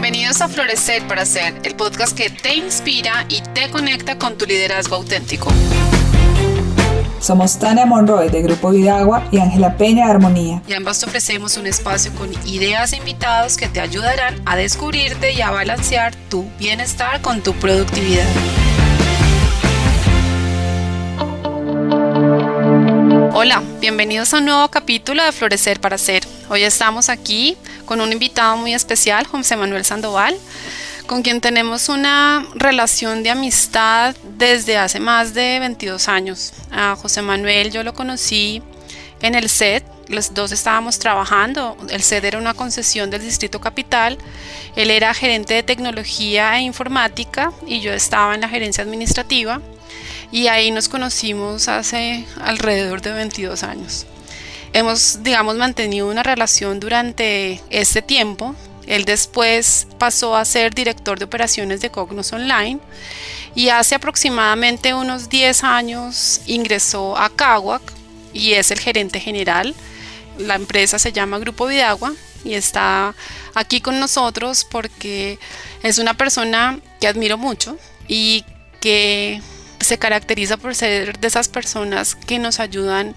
Bienvenidos a Florecer para Ser, el podcast que te inspira y te conecta con tu liderazgo auténtico. Somos Tania Monroy de Grupo Vidagua y Ángela Peña de Armonía. Y ambas te ofrecemos un espacio con ideas e invitados que te ayudarán a descubrirte y a balancear tu bienestar con tu productividad. Hola, bienvenidos a un nuevo capítulo de Florecer para Ser. Hoy estamos aquí con un invitado muy especial, José Manuel Sandoval, con quien tenemos una relación de amistad desde hace más de 22 años. A José Manuel yo lo conocí en el SED, los dos estábamos trabajando, el SED era una concesión del Distrito Capital, él era gerente de tecnología e informática y yo estaba en la gerencia administrativa y ahí nos conocimos hace alrededor de 22 años. Hemos, digamos, mantenido una relación durante este tiempo. Él después pasó a ser director de operaciones de Cognos Online y hace aproximadamente unos 10 años ingresó a Caguac y es el gerente general. La empresa se llama Grupo Vidagua y está aquí con nosotros porque es una persona que admiro mucho y que se caracteriza por ser de esas personas que nos ayudan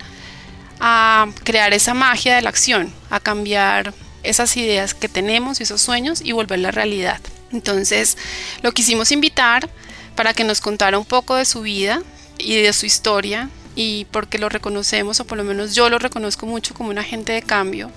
a crear esa magia de la acción, a cambiar esas ideas que tenemos y esos sueños y volverla realidad. Entonces, lo quisimos invitar para que nos contara un poco de su vida y de su historia y porque lo reconocemos, o por lo menos yo lo reconozco mucho como un agente de cambio.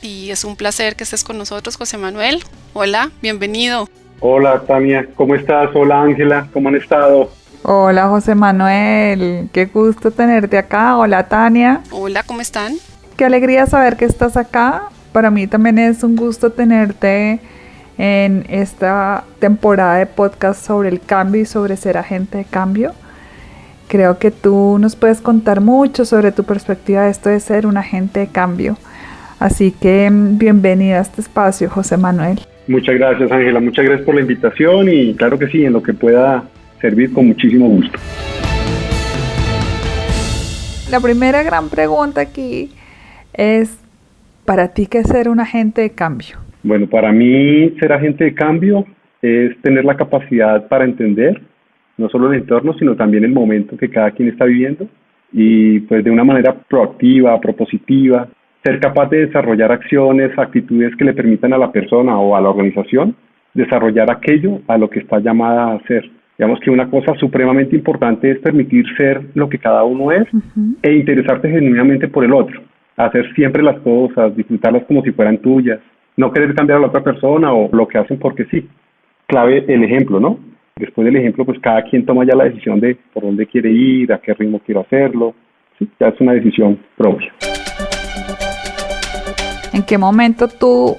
Y es un placer que estés con nosotros, José Manuel. Hola, bienvenido. Hola, Tania, ¿cómo estás? Hola, Ángela, ¿cómo han estado? Hola José Manuel, qué gusto tenerte acá. Hola Tania. Hola, ¿cómo están? Qué alegría saber que estás acá. Para mí también es un gusto tenerte en esta temporada de podcast sobre el cambio y sobre ser agente de cambio. Creo que tú nos puedes contar mucho sobre tu perspectiva de esto de ser un agente de cambio. Así que mm, bienvenido a este espacio, José Manuel. Muchas gracias, Ángela. Muchas gracias por la invitación y claro que sí, en lo que pueda servir con muchísimo gusto. La primera gran pregunta aquí es, ¿para ti qué es ser un agente de cambio? Bueno, para mí ser agente de cambio es tener la capacidad para entender no solo el entorno, sino también el momento que cada quien está viviendo y pues de una manera proactiva, propositiva, ser capaz de desarrollar acciones, actitudes que le permitan a la persona o a la organización desarrollar aquello a lo que está llamada a hacer. Digamos que una cosa supremamente importante es permitir ser lo que cada uno es e interesarte genuinamente por el otro. Hacer siempre las cosas, disfrutarlas como si fueran tuyas. No querer cambiar a la otra persona o lo que hacen porque sí. Clave el ejemplo, ¿no? Después del ejemplo, pues cada quien toma ya la decisión de por dónde quiere ir, a qué ritmo quiero hacerlo. Sí, ya es una decisión propia. ¿En qué momento tú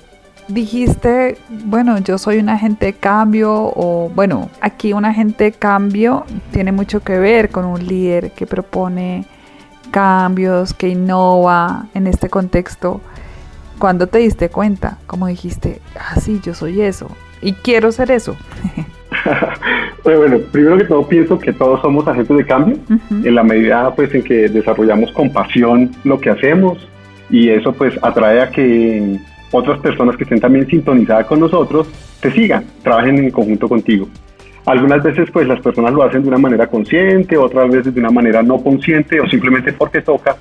dijiste, bueno, yo soy un agente de cambio o bueno, aquí un agente de cambio tiene mucho que ver con un líder que propone cambios, que innova en este contexto. ¿Cuándo te diste cuenta? Como dijiste, ah, sí, yo soy eso y quiero ser eso. bueno, primero que todo pienso que todos somos agentes de cambio en la medida pues en que desarrollamos con pasión lo que hacemos y eso pues atrae a que otras personas que estén también sintonizadas con nosotros te sigan, trabajen en conjunto contigo. Algunas veces pues las personas lo hacen de una manera consciente, otras veces de una manera no consciente o simplemente porque toca,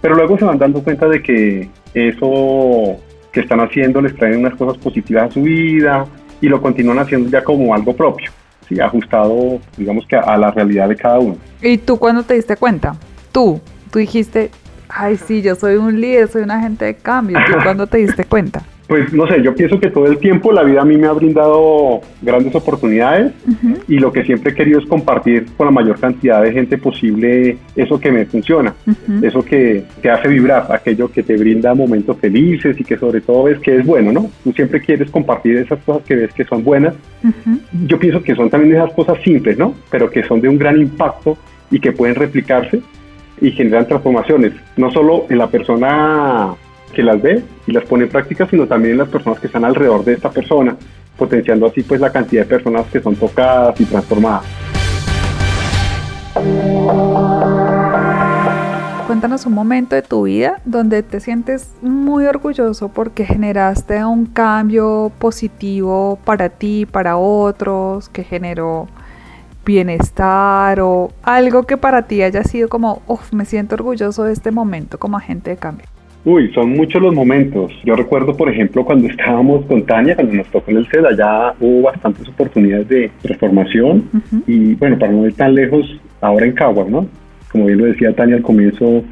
pero luego se van dando cuenta de que eso que están haciendo les trae unas cosas positivas a su vida y lo continúan haciendo ya como algo propio, ¿sí? ajustado digamos que a la realidad de cada uno. ¿Y tú cuándo te diste cuenta? Tú, tú dijiste, ay, sí, yo soy un líder, soy un agente de cambio. ¿Tú cuándo te diste cuenta? Pues no sé, yo pienso que todo el tiempo la vida a mí me ha brindado grandes oportunidades y lo que siempre he querido es compartir con la mayor cantidad de gente posible eso que me funciona, eso que te hace vibrar, aquello que te brinda momentos felices y que sobre todo ves que es bueno, ¿no? Tú siempre quieres compartir esas cosas que ves que son buenas. Yo pienso que son también esas cosas simples, ¿no? Pero que son de un gran impacto y que pueden replicarse y generan transformaciones, no solo en la persona que las ve y las pone en práctica, sino también en las personas que están alrededor de esta persona, potenciando así pues la cantidad de personas que son tocadas y transformadas. Cuéntanos un momento de tu vida donde te sientes muy orgulloso porque generaste un cambio positivo para ti, para otros, que generó bienestar o algo que para ti haya sido como, uff, me siento orgulloso de este momento como agente de cambio. Uy, son muchos los momentos. Yo recuerdo, por ejemplo, cuando estábamos con Tania, cuando nos tocó en el CEDA, ya hubo bastantes oportunidades de transformación. Y bueno, para no ir tan lejos, ahora en Caguas, ¿no? Como bien lo decía Tania al comienzo,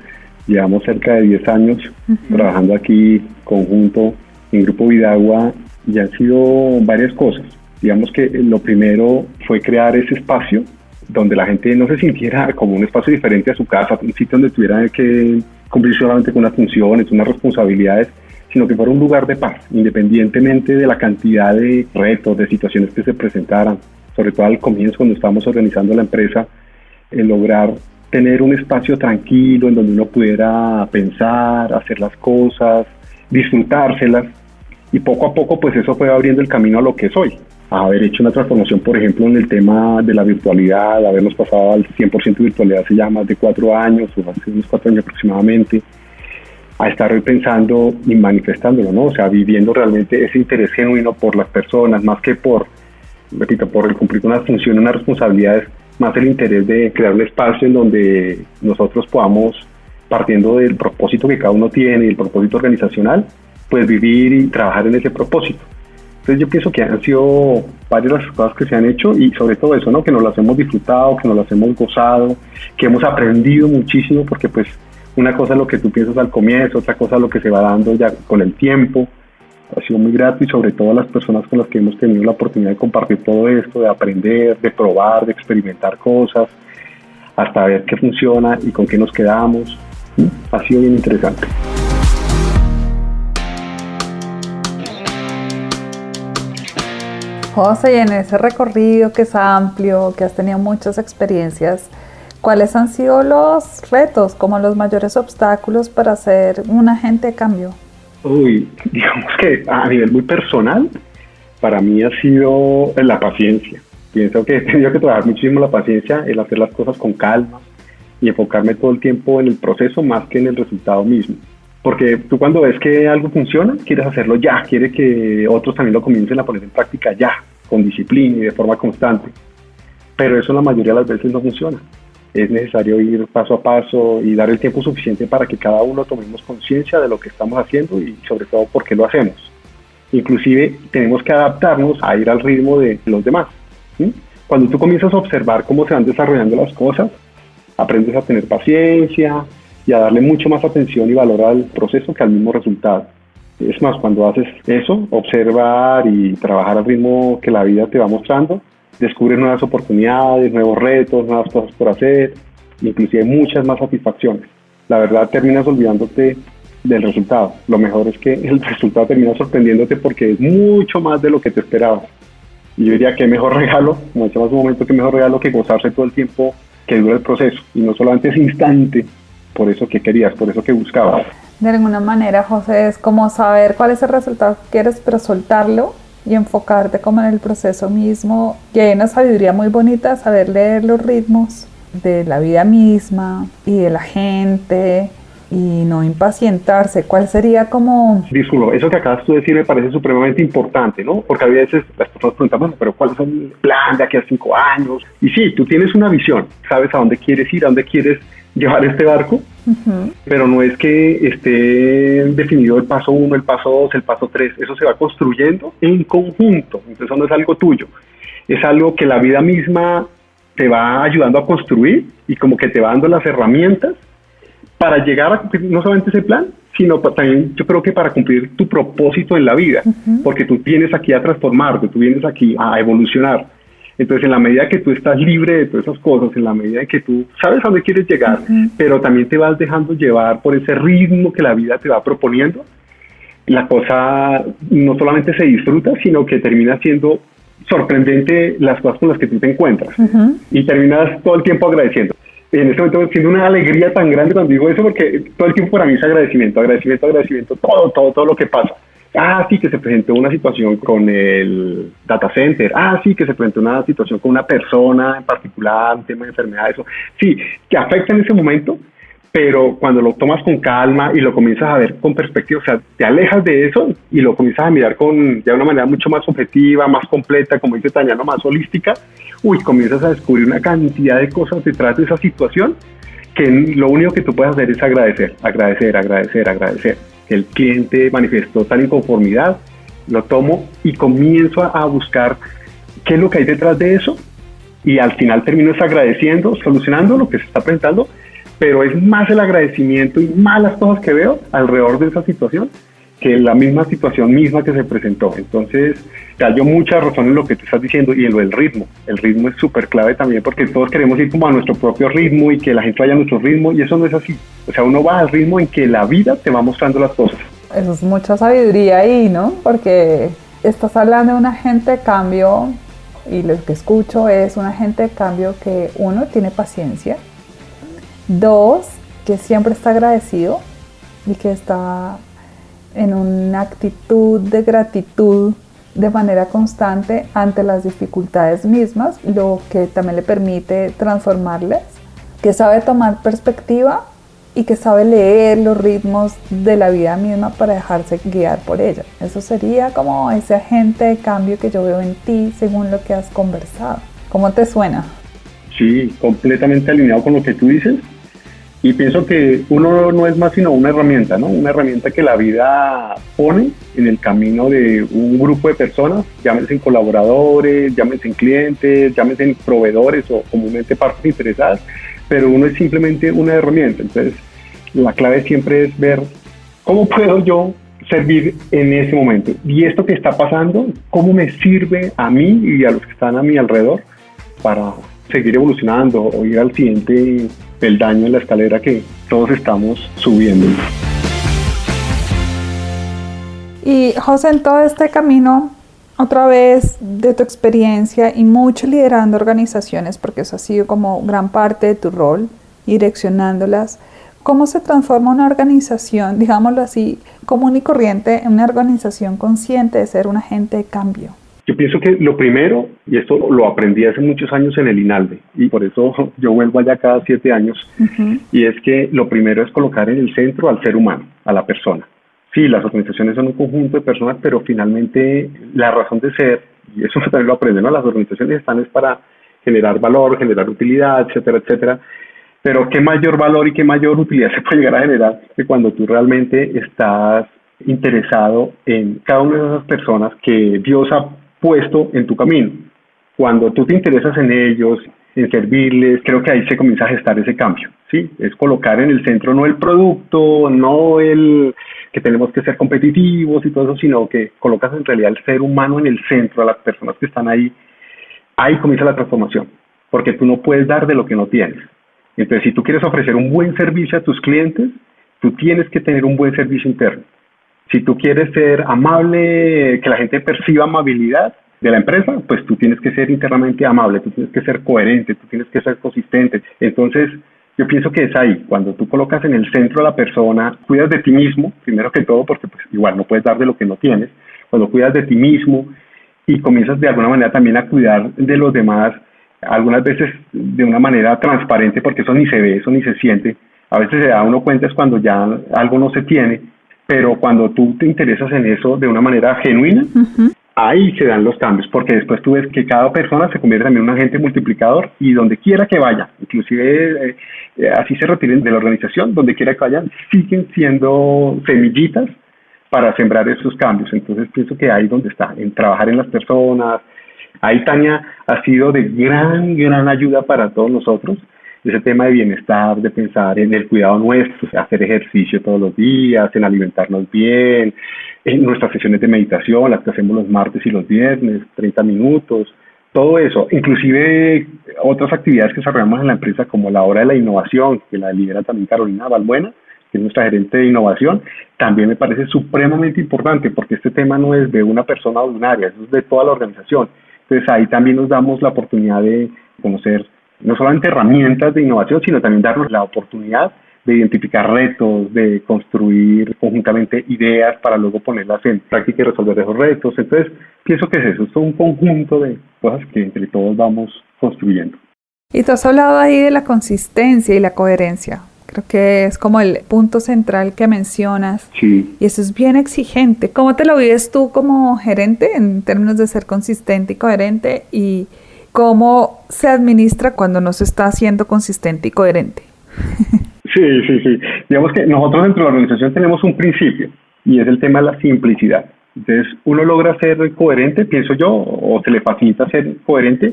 llevamos cerca de 10 años trabajando aquí conjunto en Grupo Vidagua y han sido varias cosas. Digamos que lo primero fue crear ese espacio donde la gente no se sintiera como un espacio diferente a su casa, un sitio donde tuviera que cumplir solamente con unas funciones, unas responsabilidades, sino que fuera un lugar de paz, independientemente de la cantidad de retos, de situaciones que se presentaran, sobre todo al comienzo cuando estábamos organizando la empresa, el lograr tener un espacio tranquilo en donde uno pudiera pensar, hacer las cosas, disfrutárselas y poco a poco pues eso fue abriendo el camino a lo que soy, haber hecho una transformación por ejemplo en el tema de la virtualidad, habernos pasado al 100% virtualidad hace ya más de cuatro años o hace unos cuatro años aproximadamente, a estar pensando y manifestándolo, ¿no? O sea, viviendo realmente ese interés genuino por las personas, más que por, repito, por el cumplir unas funciones, unas responsabilidades más el interés de crear un espacio en donde nosotros podamos, partiendo del propósito que cada uno tiene el propósito organizacional, pues vivir y trabajar en ese propósito. Entonces yo pienso que han sido varias las cosas que se han hecho y sobre todo eso, ¿no? Que nos las hemos disfrutado, que nos las hemos gozado, que hemos aprendido muchísimo porque pues una cosa es lo que tú piensas al comienzo, otra cosa es lo que se va dando ya con el tiempo ha sido muy grato y sobre todo a las personas con las que hemos tenido la oportunidad de compartir todo esto, de aprender, de probar, de experimentar cosas, hasta ver qué funciona y con qué nos quedamos. Ha sido bien interesante. José, y en ese recorrido que es amplio, que has tenido muchas experiencias, ¿cuáles han sido los retos, como los mayores obstáculos para ser un agente de cambio? Uy, digamos que a nivel muy personal, para mí ha sido la paciencia. Pienso que he tenido que trabajar muchísimo la paciencia, el hacer las cosas con calma y enfocarme todo el tiempo en el proceso más que en el resultado mismo. Porque tú cuando ves que algo funciona, quieres hacerlo ya, quieres que otros también lo comiencen a poner en práctica ya, con disciplina y de forma constante. Pero eso la mayoría de las veces no funciona es necesario ir paso a paso y dar el tiempo suficiente para que cada uno tomemos conciencia de lo que estamos haciendo y sobre todo por qué lo hacemos. Inclusive tenemos que adaptarnos a ir al ritmo de los demás. Cuando tú comienzas a observar cómo se van desarrollando las cosas, aprendes a tener paciencia y a darle mucho más atención y valor al proceso que al mismo resultado. Es más, cuando haces eso, observar y trabajar al ritmo que la vida te va mostrando, descubres nuevas oportunidades, nuevos retos, nuevas cosas por hacer, inclusive muchas más satisfacciones. La verdad terminas olvidándote del resultado. Lo mejor es que el resultado termina sorprendiéndote porque es mucho más de lo que te esperabas. Y yo diría que mejor regalo, como decíamos un momento, que mejor regalo que gozarse todo el tiempo que dura el proceso y no solamente ese instante por eso que querías, por eso que buscabas. De alguna manera, José, es como saber cuál es el resultado que quieres, pero soltarlo y enfocarte como en el proceso mismo. Y hay una sabiduría muy bonita, saber leer los ritmos de la vida misma y de la gente y no impacientarse. ¿Cuál sería como...? Disculpo, eso que acabas de decir me parece supremamente importante, ¿no? Porque a veces las personas preguntan, bueno, pero ¿cuál es el plan de aquí a cinco años? Y sí, tú tienes una visión, sabes a dónde quieres ir, a dónde quieres llevar este barco, pero no es que esté definido el paso uno, el paso dos, el paso tres, eso se va construyendo en conjunto, entonces eso no es algo tuyo, es algo que la vida misma te va ayudando a construir y como que te va dando las herramientas para llegar a cumplir no solamente ese plan, sino también yo creo que para cumplir tu propósito en la vida, porque tú vienes aquí a transformarte, tú vienes aquí a evolucionar. Entonces, en la medida que tú estás libre de todas esas cosas, en la medida que tú sabes a dónde quieres llegar, pero también te vas dejando llevar por ese ritmo que la vida te va proponiendo, la cosa no solamente se disfruta, sino que termina siendo sorprendente las cosas con las que tú te encuentras y terminas todo el tiempo agradeciendo. En este momento siento una alegría tan grande cuando digo eso porque todo el tiempo para mí es agradecimiento, agradecimiento, agradecimiento, todo, todo, todo lo que pasa. Ah, sí, que se presentó una situación con el data center. Ah, sí, que se presentó una situación con una persona en particular, un tema de enfermedad, eso. Sí, que afecta en ese momento, pero cuando lo tomas con calma y lo comienzas a ver con perspectiva, o sea, te alejas de eso y lo comienzas a mirar con de una manera mucho más objetiva, más completa, como dice Tañano, más holística, uy, comienzas a descubrir una cantidad de cosas detrás de esa situación que lo único que tú puedes hacer es agradecer, agradecer, agradecer, agradecer. El cliente manifestó tal inconformidad, lo tomo y comienzo a, buscar qué es lo que hay detrás de eso y al final termino es agradeciendo, solucionando lo que se está presentando, pero es más el agradecimiento y más las cosas que veo alrededor de esa situación que la misma situación misma que se presentó. Entonces, yo mucha razón en lo que tú estás diciendo y en lo del ritmo. El ritmo es súper clave también porque todos queremos ir como a nuestro propio ritmo y que la gente vaya a nuestro ritmo y eso no es así. O sea, uno va al ritmo en que la vida te va mostrando las cosas. Eso es mucha sabiduría ahí, ¿no? Porque estás hablando de un agente de cambio y lo que escucho es un agente de cambio que uno tiene paciencia, dos, que siempre está agradecido y que está en una actitud de gratitud de manera constante ante las dificultades mismas, lo que también le permite transformarlas, que sabe tomar perspectiva y que sabe leer los ritmos de la vida misma para dejarse guiar por ella. Eso sería como ese agente de cambio que yo veo en ti según lo que has conversado. ¿Cómo te suena? Sí, completamente alineado con lo que tú dices. Y pienso que uno no es más sino una herramienta, ¿no? Una herramienta que la vida pone en el camino de un grupo de personas, llámense colaboradores, llámense clientes, llámense proveedores o comúnmente partes interesadas, pero uno es simplemente una herramienta. Entonces, la clave siempre es ver cómo puedo yo servir en ese momento. Y esto que está pasando, cómo me sirve a mí y a los que están a mi alrededor para seguir evolucionando o ir al siguiente peldaño en la escalera que todos estamos subiendo. Y José, en todo este camino, otra vez de tu experiencia y mucho liderando organizaciones, porque eso ha sido como gran parte de tu rol, direccionándolas, ¿cómo se transforma una organización, digámoslo así, común y corriente, en una organización consciente de ser un agente de cambio? Yo pienso que lo primero, y esto lo aprendí hace muchos años en el INALDE, y por eso yo vuelvo allá cada siete años, y es que lo primero es colocar en el centro al ser humano, a la persona. Sí, las organizaciones son un conjunto de personas, pero finalmente la razón de ser, y eso también lo aprenden, ¿no? Las organizaciones están es para generar valor, generar utilidad, etcétera, etcétera. Pero qué mayor valor y qué mayor utilidad se puede llegar a generar que cuando tú realmente estás interesado en cada una de esas personas que Dios ha puesto en tu camino. Cuando tú te interesas en ellos, en servirles, creo que ahí se comienza a gestar ese cambio, ¿sí? Es colocar en el centro no el producto, no el que tenemos que ser competitivos y todo eso, sino que colocas en realidad el ser humano en el centro, a las personas que están ahí. Ahí comienza la transformación, porque tú no puedes dar de lo que no tienes. Entonces, si tú quieres ofrecer un buen servicio a tus clientes, tú tienes que tener un buen servicio interno. Si tú quieres ser amable, que la gente perciba amabilidad de la empresa, pues tú tienes que ser internamente amable, tú tienes que ser coherente, tú tienes que ser consistente. Entonces, yo pienso que es ahí, cuando tú colocas en el centro a la persona, cuidas de ti mismo, primero que todo, porque pues igual no puedes dar de lo que no tienes, cuando cuidas de ti mismo y comienzas de alguna manera también a cuidar de los demás, algunas veces de una manera transparente, porque eso ni se ve, eso ni se siente, a veces se da uno cuenta es cuando ya algo no se tiene, pero cuando tú te interesas en eso de una manera genuina, ahí se dan los cambios, porque después tú ves que cada persona se convierte en un agente multiplicador y donde quiera que vaya, inclusive eh, eh, así se retiren de la organización, donde quiera que vayan, siguen siendo semillitas para sembrar esos cambios. Entonces pienso que ahí donde está, en trabajar en las personas. Ahí Tania ha sido de gran, gran ayuda para todos nosotros ese tema de bienestar, de pensar en el cuidado nuestro, hacer ejercicio todos los días, en alimentarnos bien, en nuestras sesiones de meditación, las que hacemos los martes y los viernes, 30 minutos, todo eso, inclusive otras actividades que desarrollamos en la empresa como la hora de la innovación, que la lidera también Carolina Balbuena, que es nuestra gerente de innovación, también me parece supremamente importante porque este tema no es de una persona ordinaria, es de toda la organización. Entonces ahí también nos damos la oportunidad de conocer no solamente herramientas de innovación, sino también darnos la oportunidad de identificar retos, de construir conjuntamente ideas para luego ponerlas en práctica y resolver esos retos. Entonces, pienso que es eso, es un conjunto de cosas que entre todos vamos construyendo. Y tú has hablado ahí de la consistencia y la coherencia. Creo que es como el punto central que mencionas. Sí. Y eso es bien exigente. ¿Cómo te lo vives tú como gerente en términos de ser consistente y coherente? Y cómo se administra cuando no se está siendo consistente y coherente. Sí, sí, sí. Digamos que nosotros dentro de la organización tenemos un principio y es el tema de la simplicidad. Entonces, uno logra ser coherente, pienso yo, o se le facilita ser coherente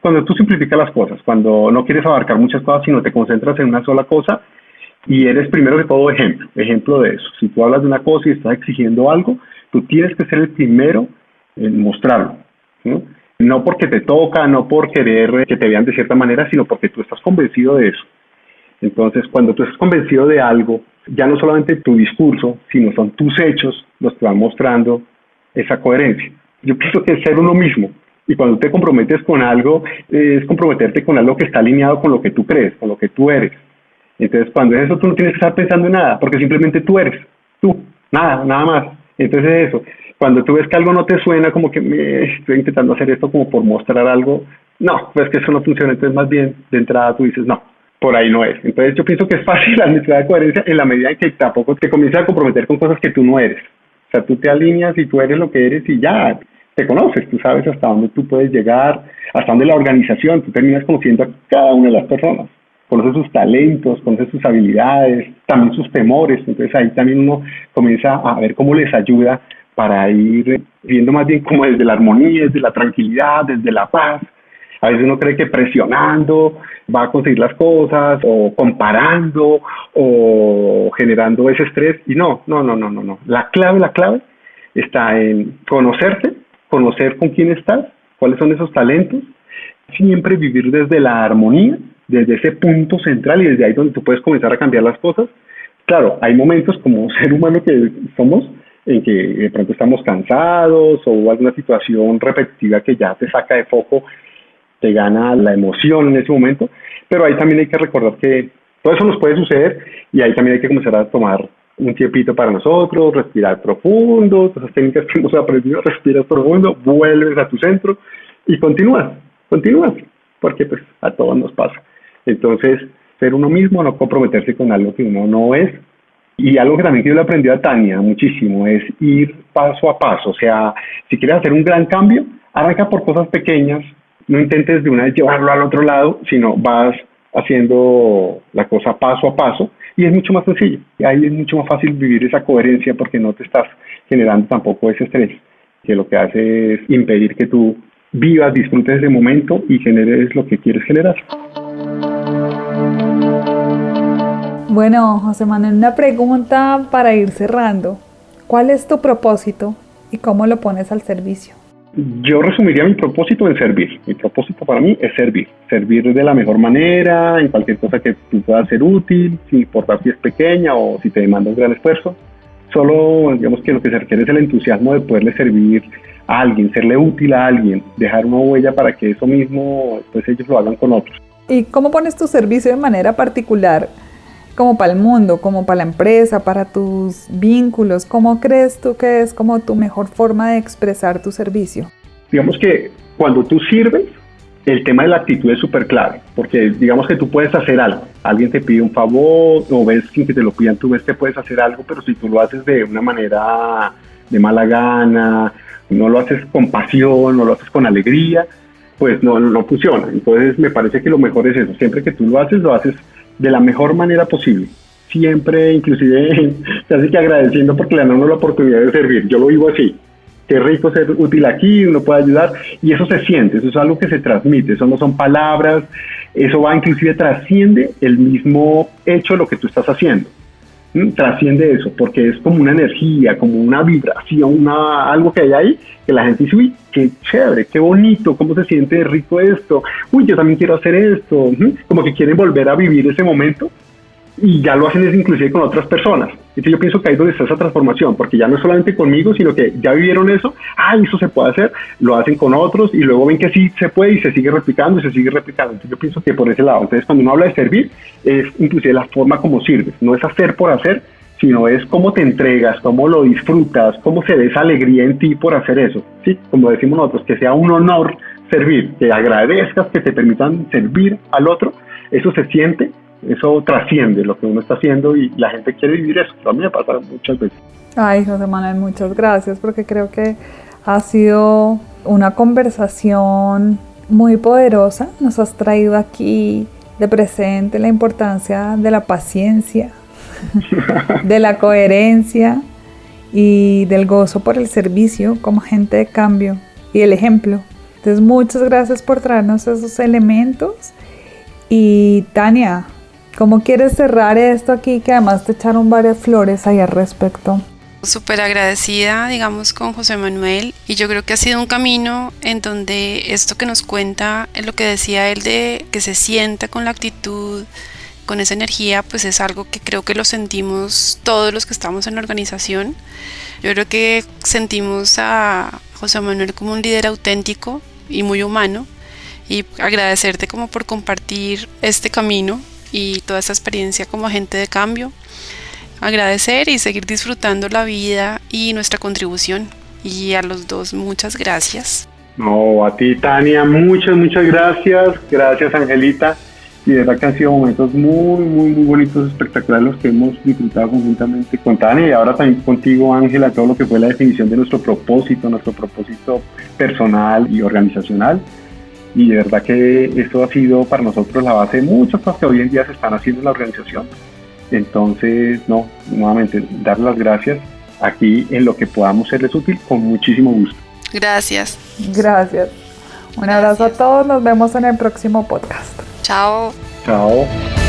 cuando tú simplificas las cosas, cuando no quieres abarcar muchas cosas, sino te concentras en una sola cosa y eres primero que todo ejemplo, ejemplo de eso. Si tú hablas de una cosa y estás exigiendo algo, tú tienes que ser el primero en mostrarlo. ¿no? No porque te toca, no por querer que te vean de cierta manera, sino porque tú estás convencido de eso. Entonces, cuando tú estás convencido de algo, ya no solamente tu discurso, sino son tus hechos los que van mostrando esa coherencia. Yo pienso que es ser uno mismo. Y cuando te comprometes con algo, es comprometerte con algo que está alineado con lo que tú crees, con lo que tú eres. Entonces, cuando es eso, tú no tienes que estar pensando en nada, porque simplemente tú eres, tú, nada, nada más. Entonces, eso, cuando tú ves que algo no te suena, como que estoy intentando hacer esto como por mostrar algo, no, pues que eso no funciona. Entonces, más bien, de entrada tú dices, no, por ahí no es. Entonces yo pienso que es fácil la necesidad de coherencia en la medida en que tampoco te comienzas a comprometer con cosas que tú no eres. O sea, tú te alineas y tú eres lo que eres y ya te conoces, tú sabes hasta dónde tú puedes llegar, hasta dónde la organización, tú terminas conociendo a cada una de las personas, conoces sus talentos, conoces sus habilidades, también sus temores, entonces ahí también uno comienza a ver cómo les ayuda para ir viendo más bien como desde la armonía, desde la tranquilidad, desde la paz, a veces uno cree que presionando va a conseguir las cosas o comparando o generando ese estrés y no, no, no, no, no, no. La clave, la clave está en conocerte, conocer con quién estás, cuáles son esos talentos, siempre vivir desde la armonía, desde ese punto central y desde ahí donde tú puedes comenzar a cambiar las cosas. Claro, hay momentos como ser humano que somos en que de pronto estamos cansados o alguna situación repetitiva que ya te saca de foco te gana la emoción en ese momento, pero ahí también hay que recordar que todo eso nos puede suceder y ahí también hay que comenzar a tomar un tiempito para nosotros, respirar profundo, esas técnicas que hemos aprendido, respiras profundo, vuelves a tu centro y continúas, continúas, porque pues a todos nos pasa. Entonces, ser uno mismo, no comprometerse con algo que uno no es. Y algo que también yo le aprendí a Tania muchísimo es ir paso a paso. O sea, si quieres hacer un gran cambio, arranca por cosas pequeñas, no intentes de una vez llevarlo al otro lado, sino vas haciendo la cosa paso a paso y es mucho más sencillo. Y ahí es mucho más fácil vivir esa coherencia porque no te estás generando tampoco ese estrés, que lo que hace es impedir que tú vivas, disfrutes ese momento y generes lo que quieres generar. Bueno, José Manuel, una pregunta para ir cerrando. ¿Cuál es tu propósito y cómo lo pones al servicio? Yo resumiría mi propósito en servir. Mi propósito para mí es servir. Servir de la mejor manera, en cualquier cosa que tú puedas ser útil, sin importar si es pequeña o si te demanda un gran esfuerzo. Solo, digamos que lo que se requiere es el entusiasmo de poderle servir a alguien, serle útil a alguien, dejar una huella para que eso mismo, después ellos lo hagan con otros. ¿Y cómo pones tu servicio de manera particular? como para el mundo, como para la empresa, para tus vínculos? ¿Cómo crees tú que es como tu mejor forma de expresar tu servicio? Digamos que cuando tú sirves, el tema de la actitud es súper clave, porque digamos que tú puedes hacer algo, alguien te pide un favor o ves que te lo pidan, tú ves que puedes hacer algo, pero si tú lo haces de una manera de mala gana, no lo haces con pasión, no lo haces con alegría, pues no, no funciona. Entonces me parece que lo mejor es eso, siempre que tú lo haces, lo haces de la mejor manera posible. Siempre, inclusive, casi que agradeciendo porque le dan a uno la oportunidad de servir. Yo lo vivo así. Qué rico ser útil aquí, uno puede ayudar y eso se siente, eso es algo que se transmite, eso no son palabras, eso va inclusive trasciende el mismo hecho lo que tú estás haciendo. ¿Mm? Trasciende eso, porque es como una energía, como una vibración, una, algo que hay ahí, que la gente dice, uy, qué chévere, qué bonito, cómo se siente rico esto, uy, yo también quiero hacer esto, como que quieren volver a vivir ese momento y ya lo hacen es inclusive con otras personas. Entonces yo pienso que ahí es donde está esa transformación, porque ya no es solamente conmigo, sino que ya vivieron eso, ah, eso se puede hacer, lo hacen con otros y luego ven que sí se puede y se sigue replicando y se sigue replicando. Entonces yo pienso que por ese lado, entonces cuando uno habla de servir, es inclusive la forma como sirves, no es hacer por hacer, sino es cómo te entregas, cómo lo disfrutas, cómo se ve esa alegría en ti por hacer eso, ¿sí? Como decimos nosotros, que sea un honor servir, que agradezcas, que te permitan servir al otro, eso se siente eso trasciende lo que uno está haciendo y la gente quiere vivir eso. A mí me pasa muchas veces. Ay, José Manuel, muchas gracias porque creo que ha sido una conversación muy poderosa. Nos has traído aquí de presente la importancia de la paciencia, de la coherencia y del gozo por el servicio como gente de cambio y el ejemplo. Entonces, muchas gracias por traernos esos elementos. Y Tania, ¿cómo quieres cerrar esto aquí? Que además te echaron varias flores ahí al respecto. Súper agradecida, digamos, con José Manuel y yo creo que ha sido un camino en donde esto que nos cuenta, es lo que decía él de que se sienta con la actitud, con esa energía, pues es algo que creo que lo sentimos todos los que estamos en la organización. Yo creo que sentimos a José Manuel como un líder auténtico y muy humano y agradecerte como por compartir este camino y toda esta experiencia como agente de cambio. Agradecer y seguir disfrutando la vida y nuestra contribución. Y a los dos, muchas gracias. No, a ti Tania, muchas, muchas gracias. Gracias Angelita y de verdad que han sido momentos muy, muy, muy bonitos, espectaculares los que hemos disfrutado conjuntamente con Tania y ahora también contigo, Ángela, todo lo que fue la definición de nuestro propósito, nuestro propósito personal y organizacional. Y de verdad que esto ha sido para nosotros la base de muchas cosas que hoy en día se están haciendo en la organización. Entonces, no, nuevamente, dar las gracias aquí en lo que podamos serles útil con muchísimo gusto. Gracias. Gracias. Un abrazo a todos, nos vemos en el próximo podcast. Chao. Chao.